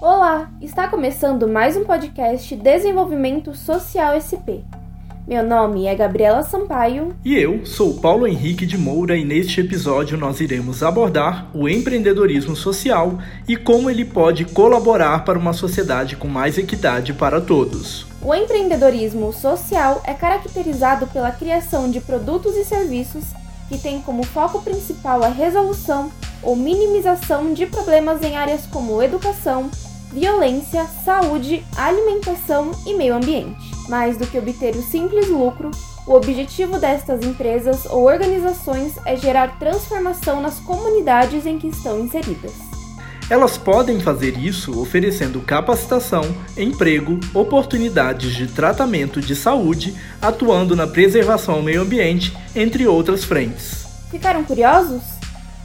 Olá, está começando mais um podcast Desenvolvimento Social SP. Meu nome é Gabriela Sampaio. E eu sou Paulo Henrique de Moura, e neste episódio nós iremos abordar o empreendedorismo social e como ele pode colaborar para uma sociedade com mais equidade para todos. O empreendedorismo social é caracterizado pela criação de produtos e serviços que têm como foco principal a resolução ou minimização de problemas em áreas como educação, violência, saúde, alimentação e meio ambiente. Mais do que obter o simples lucro, o objetivo destas empresas ou organizações é gerar transformação nas comunidades em que estão inseridas. Elas podem fazer isso oferecendo capacitação, emprego, oportunidades de tratamento de saúde, atuando na preservação ao meio ambiente, entre outras frentes. Ficaram curiosos?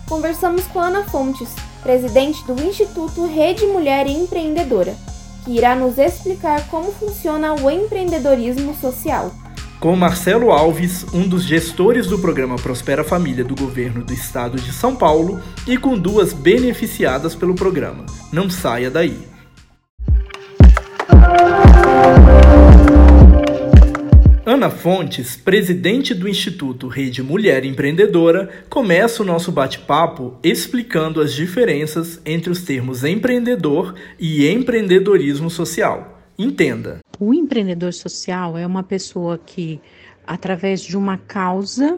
Conversamos com Ana Fontes, presidente do Instituto Rede Mulher Empreendedora, que irá nos explicar como funciona o empreendedorismo social. Com Marcelo Alves, um dos gestores do programa Prospera Família do governo do estado de São Paulo, e com duas beneficiadas pelo programa. Não saia daí. Ana Fontes, presidente do Instituto Rede Mulher Empreendedora, começa o nosso bate-papo explicando as diferenças entre os termos empreendedor e empreendedorismo social. Entenda. O empreendedor social é uma pessoa que, através de uma causa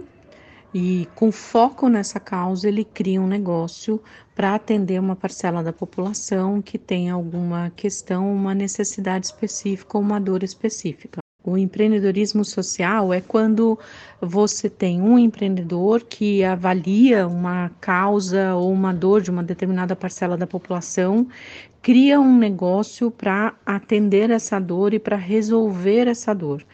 e com foco nessa causa, ele cria um negócio para atender uma parcela da população que tem alguma questão, uma necessidade específica ou uma dor específica. O empreendedorismo social é quando você tem um empreendedor que avalia uma causa ou uma dor de uma determinada parcela da população, cria um negócio para atender essa dor e para resolver essa dor.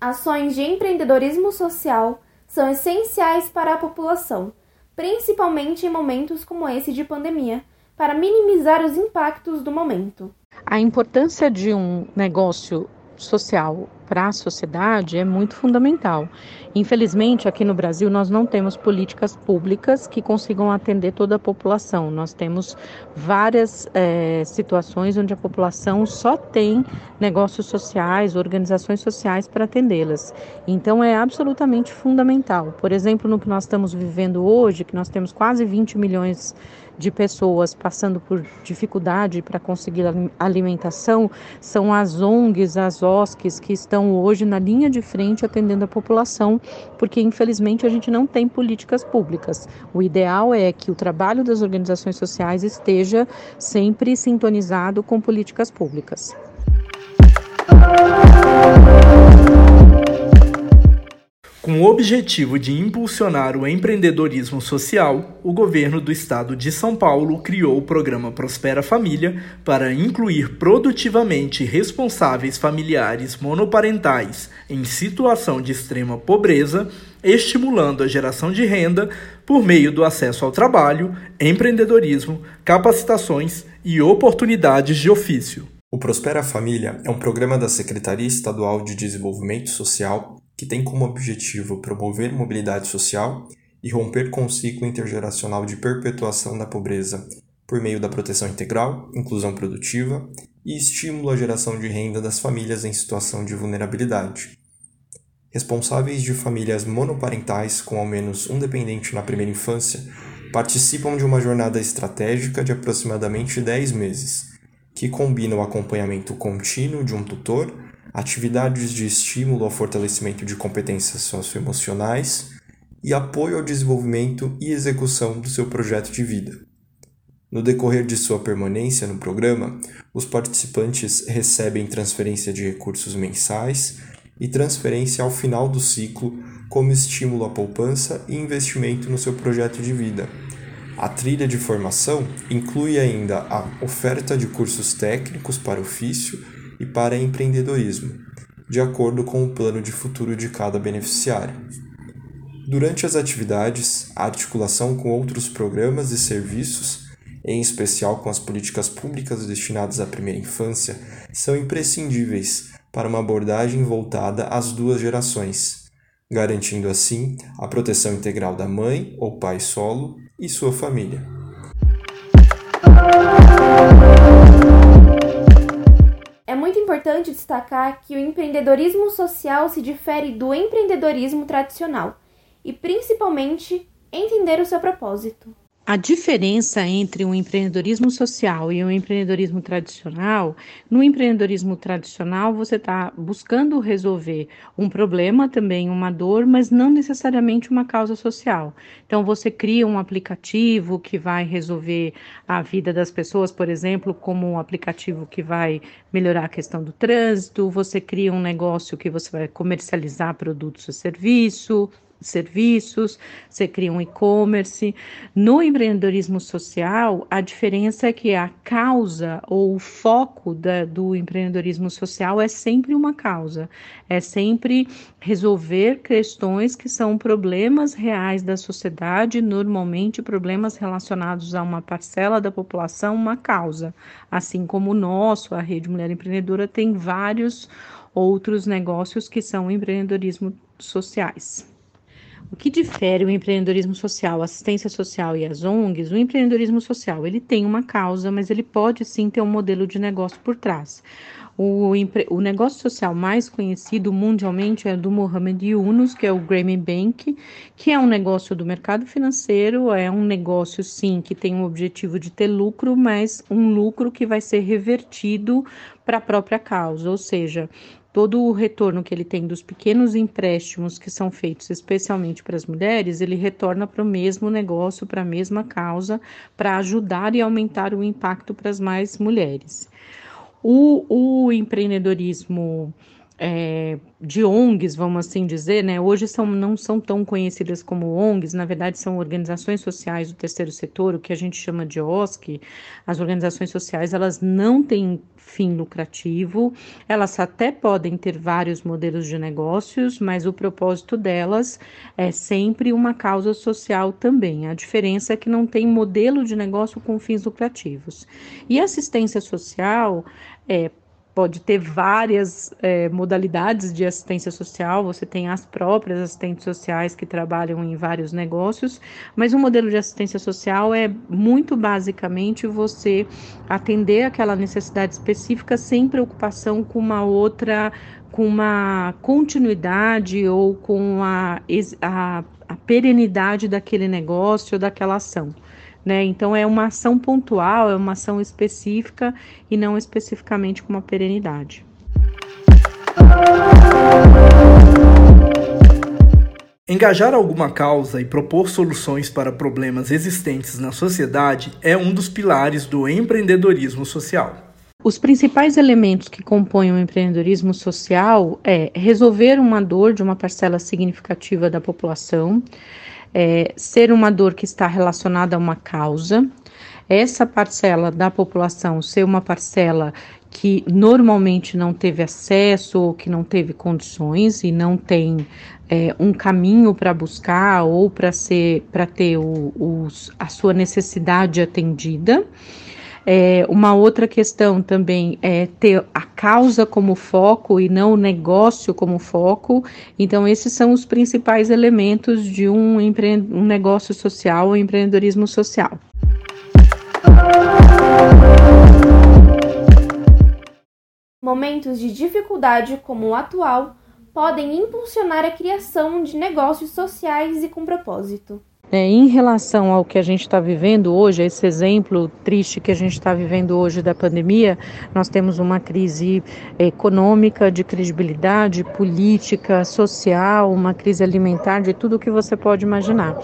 Ações de empreendedorismo social são essenciais para a população, principalmente em momentos como esse de pandemia para minimizar os impactos do momento. A importância de um negócio social para a sociedade é muito fundamental. Infelizmente, aqui no Brasil, nós não temos políticas públicas que consigam atender toda a população. Nós temos várias é, situações onde a população só tem negócios sociais, organizações sociais para atendê-las. Então, é absolutamente fundamental. Por exemplo, no que nós estamos vivendo hoje, que nós temos quase 20 milhões de pessoas passando por dificuldade para conseguir alimentação, são as ONGs, as OSCs que estão hoje na linha de frente atendendo a população, porque infelizmente a gente não tem políticas públicas. O ideal é que o trabalho das organizações sociais esteja sempre sintonizado com políticas públicas. Com o objetivo de impulsionar o empreendedorismo social, o governo do estado de São Paulo criou o programa Prospera Família para incluir produtivamente responsáveis familiares monoparentais em situação de extrema pobreza, estimulando a geração de renda por meio do acesso ao trabalho, empreendedorismo, capacitações e oportunidades de ofício. O Prospera Família é um programa da Secretaria Estadual de Desenvolvimento Social que tem como objetivo promover mobilidade social e romper com o ciclo intergeracional de perpetuação da pobreza por meio da proteção integral, inclusão produtiva e estímulo à geração de renda das famílias em situação de vulnerabilidade. Responsáveis de famílias monoparentais com ao menos um dependente na primeira infância participam de uma jornada estratégica de aproximadamente 10 meses, que combina o acompanhamento contínuo de um tutor atividades de estímulo ao fortalecimento de competências socioemocionais e apoio ao desenvolvimento e execução do seu projeto de vida. No decorrer de sua permanência no programa, os participantes recebem transferência de recursos mensais e transferência ao final do ciclo como estímulo à poupança e investimento no seu projeto de vida. A trilha de formação inclui ainda a oferta de cursos técnicos para ofício e para empreendedorismo, de acordo com o plano de futuro de cada beneficiário. Durante as atividades, a articulação com outros programas e serviços, em especial com as políticas públicas destinadas à primeira infância, são imprescindíveis para uma abordagem voltada às duas gerações, garantindo assim a proteção integral da mãe ou pai solo e sua família. Importante destacar que o empreendedorismo social se difere do empreendedorismo tradicional e, principalmente, entender o seu propósito. A diferença entre o empreendedorismo social e o empreendedorismo tradicional, no empreendedorismo tradicional você está buscando resolver um problema também, uma dor, mas não necessariamente uma causa social. Então você cria um aplicativo que vai resolver a vida das pessoas, por exemplo, como um aplicativo que vai melhorar a questão do trânsito, você cria um negócio que você vai comercializar produtos ou serviço, serviços, você cria um e-commerce. No empreendedorismo social, a diferença é que a causa ou o foco da, do empreendedorismo social é sempre uma causa, é sempre resolver questões que são problemas reais da sociedade, normalmente problemas relacionados a uma parcela da população, uma causa. Assim como o nosso, a Rede Mulher Empreendedora, tem vários outros negócios que são empreendedorismo sociais. O que difere o empreendedorismo social, assistência social e as ONGs? O empreendedorismo social, ele tem uma causa, mas ele pode sim ter um modelo de negócio por trás. O, o negócio social mais conhecido mundialmente é do Mohamed Yunus, que é o Grameen Bank, que é um negócio do mercado financeiro, é um negócio sim que tem o objetivo de ter lucro, mas um lucro que vai ser revertido para a própria causa, ou seja, todo o retorno que ele tem dos pequenos empréstimos que são feitos especialmente para as mulheres, ele retorna para o mesmo negócio, para a mesma causa, para ajudar e aumentar o impacto para as mais mulheres. O, o empreendedorismo é, de ONGs, vamos assim dizer, né? Hoje são, não são tão conhecidas como ONGs, na verdade são organizações sociais do terceiro setor, o que a gente chama de OSC. As organizações sociais, elas não têm fim lucrativo, elas até podem ter vários modelos de negócios, mas o propósito delas é sempre uma causa social também. A diferença é que não tem modelo de negócio com fins lucrativos. E assistência social é pode ter várias é, modalidades de assistência social, você tem as próprias assistentes sociais que trabalham em vários negócios, mas o modelo de assistência social é muito basicamente você atender aquela necessidade específica sem preocupação com uma outra, com uma continuidade ou com a, a, a perenidade daquele negócio ou daquela ação. Né? Então é uma ação pontual, é uma ação específica e não especificamente com uma perenidade. Engajar alguma causa e propor soluções para problemas existentes na sociedade é um dos pilares do empreendedorismo social. Os principais elementos que compõem o empreendedorismo social é resolver uma dor de uma parcela significativa da população, é, ser uma dor que está relacionada a uma causa, essa parcela da população ser uma parcela que normalmente não teve acesso ou que não teve condições e não tem é, um caminho para buscar ou para ser para ter o, a sua necessidade atendida. É, uma outra questão também é ter a causa como foco e não o negócio como foco. Então, esses são os principais elementos de um, empre... um negócio social ou empreendedorismo social. Momentos de dificuldade como o atual podem impulsionar a criação de negócios sociais e com propósito. É, em relação ao que a gente está vivendo hoje, esse exemplo triste que a gente está vivendo hoje da pandemia, nós temos uma crise econômica, de credibilidade, política, social, uma crise alimentar, de tudo que você pode imaginar.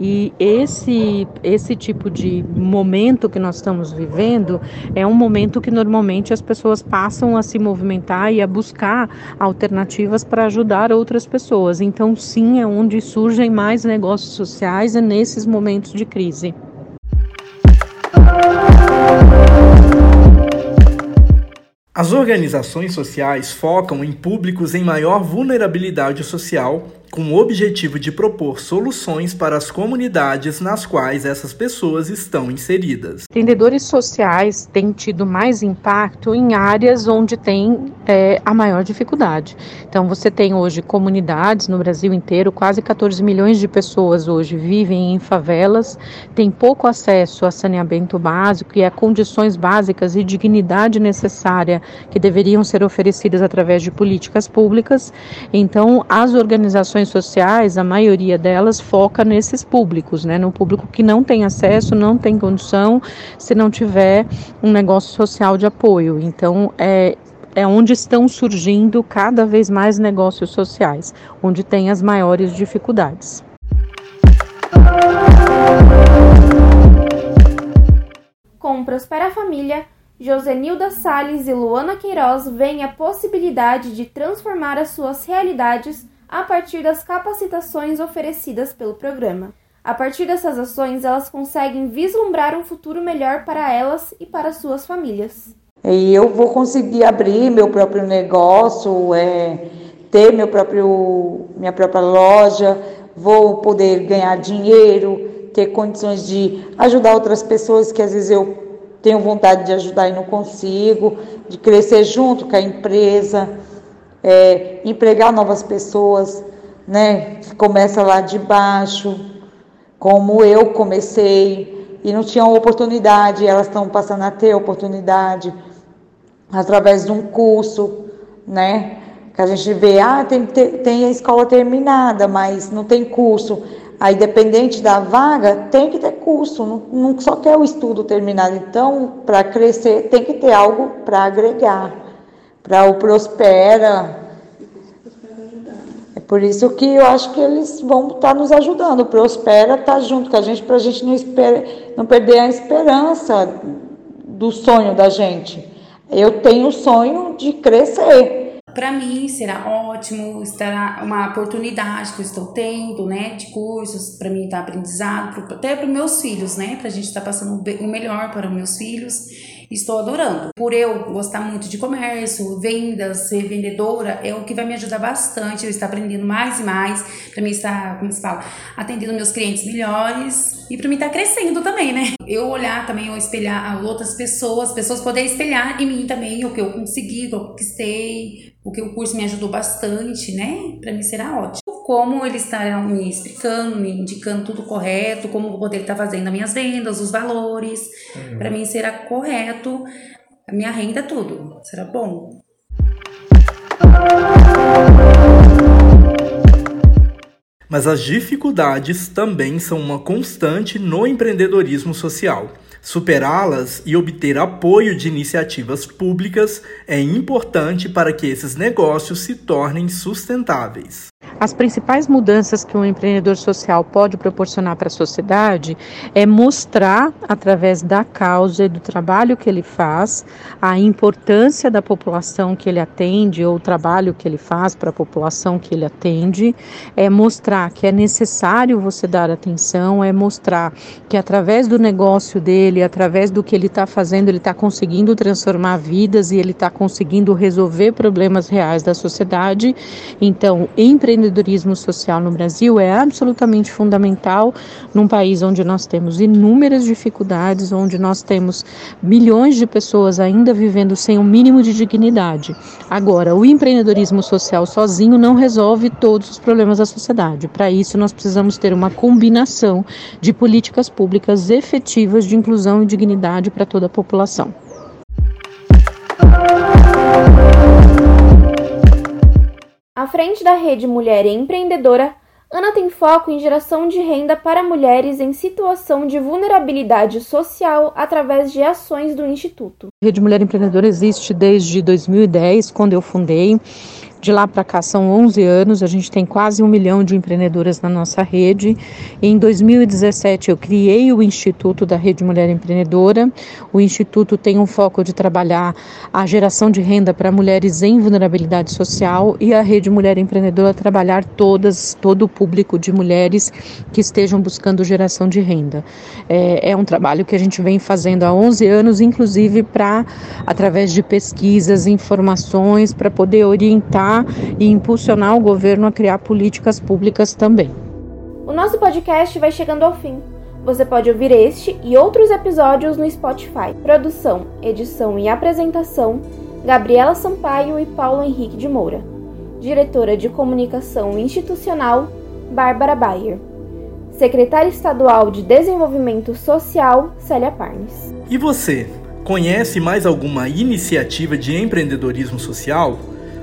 E esse, esse tipo de momento que nós estamos vivendo é um momento que normalmente as pessoas passam a se movimentar e a buscar alternativas para ajudar outras pessoas. Então, sim, é onde surgem mais negócios sociais nesses momentos de crise. As organizações sociais focam em públicos em maior vulnerabilidade social com o objetivo de propor soluções para as comunidades nas quais essas pessoas estão inseridas. Empreendedores sociais têm tido mais impacto em áreas onde tem é, a maior dificuldade. Então, você tem hoje comunidades no Brasil inteiro, quase 14 milhões de pessoas hoje vivem em favelas, têm pouco acesso a saneamento básico e a condições básicas e dignidade necessária que deveriam ser oferecidas através de políticas públicas. Então, as organizações sociais, a maioria delas foca nesses públicos, né? No público que não tem acesso, não tem condição, se não tiver um negócio social de apoio. Então, é, é onde estão surgindo cada vez mais negócios sociais, onde tem as maiores dificuldades. Com Prospera Família, Josenilda Salles e Luana Queiroz veem a possibilidade de transformar as suas realidades a partir das capacitações oferecidas pelo programa. A partir dessas ações, elas conseguem vislumbrar um futuro melhor para elas e para suas famílias. E eu vou conseguir abrir meu próprio negócio, é, ter meu próprio, minha própria loja, vou poder ganhar dinheiro, ter condições de ajudar outras pessoas que às vezes eu tenho vontade de ajudar e não consigo, de crescer junto com a empresa, é, empregar novas pessoas, né? Que começa lá de baixo, como eu comecei e não tinham oportunidade, elas estão passando a ter oportunidade através de um curso, né? Que a gente vê, ah, tem, tem a escola terminada, mas não tem curso. Aí, dependente da vaga, tem que ter curso, não, não só quer o estudo terminado. Então, para crescer, tem que ter algo para agregar. Para o Prospera. É por isso que eu acho que eles vão estar tá nos ajudando. O Prospera está junto com a gente para a gente não, esper, não perder a esperança do sonho da gente. Eu tenho o sonho de crescer para mim será ótimo, estará uma oportunidade que eu estou tendo, né, de cursos para mim estar tá aprendizado, até para meus filhos, né, para a gente estar tá passando o melhor para os meus filhos. Estou adorando. Por eu gostar muito de comércio, vendas, ser vendedora, é o que vai me ajudar bastante. Eu estou aprendendo mais e mais, para mim estar, como se fala, atendendo meus clientes melhores e para mim estar crescendo também, né? Eu olhar também, ou espelhar outras pessoas, pessoas poderem espelhar em mim também o que eu consegui, o que eu conquistei, o que o curso me ajudou bastante, né? Para mim será ótimo. Como eles estarão me explicando, me indicando tudo correto, como vou poder estar fazendo as minhas vendas, os valores. Uhum. Para mim será correto, a minha renda, tudo. Será bom. Mas as dificuldades também são uma constante no empreendedorismo social. Superá-las e obter apoio de iniciativas públicas é importante para que esses negócios se tornem sustentáveis. As principais mudanças que um empreendedor social pode proporcionar para a sociedade é mostrar, através da causa e do trabalho que ele faz, a importância da população que ele atende ou o trabalho que ele faz para a população que ele atende, é mostrar que é necessário você dar atenção, é mostrar que através do negócio dele, através do que ele está fazendo, ele está conseguindo transformar vidas e ele está conseguindo resolver problemas reais da sociedade. Então, empreendedor empreendedorismo social no Brasil é absolutamente fundamental num país onde nós temos inúmeras dificuldades, onde nós temos milhões de pessoas ainda vivendo sem o um mínimo de dignidade. Agora, o empreendedorismo social sozinho não resolve todos os problemas da sociedade. Para isso, nós precisamos ter uma combinação de políticas públicas efetivas de inclusão e dignidade para toda a população. À frente da rede Mulher Empreendedora, Ana tem foco em geração de renda para mulheres em situação de vulnerabilidade social através de ações do Instituto. A Rede Mulher Empreendedora existe desde 2010, quando eu fundei. De lá para cá são 11 anos, a gente tem quase um milhão de empreendedoras na nossa rede. Em 2017 eu criei o Instituto da Rede Mulher Empreendedora. O Instituto tem um foco de trabalhar a geração de renda para mulheres em vulnerabilidade social e a Rede Mulher Empreendedora trabalhar todas, todo o público de mulheres que estejam buscando geração de renda. É, é um trabalho que a gente vem fazendo há 11 anos, inclusive para, através de pesquisas, informações, para poder orientar estimular e impulsionar o governo a criar políticas públicas também. O nosso podcast vai chegando ao fim. Você pode ouvir este e outros episódios no Spotify. Produção, edição e apresentação: Gabriela Sampaio e Paulo Henrique de Moura. Diretora de Comunicação Institucional: Bárbara Bayer. Secretária Estadual de Desenvolvimento Social: Célia Parnes. E você, conhece mais alguma iniciativa de empreendedorismo social?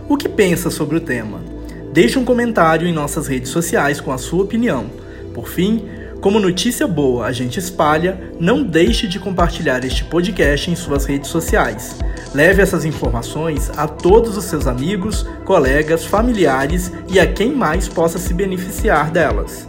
O que pensa sobre o tema? Deixe um comentário em nossas redes sociais com a sua opinião. Por fim, como notícia boa a gente espalha, não deixe de compartilhar este podcast em suas redes sociais. Leve essas informações a todos os seus amigos, colegas, familiares e a quem mais possa se beneficiar delas.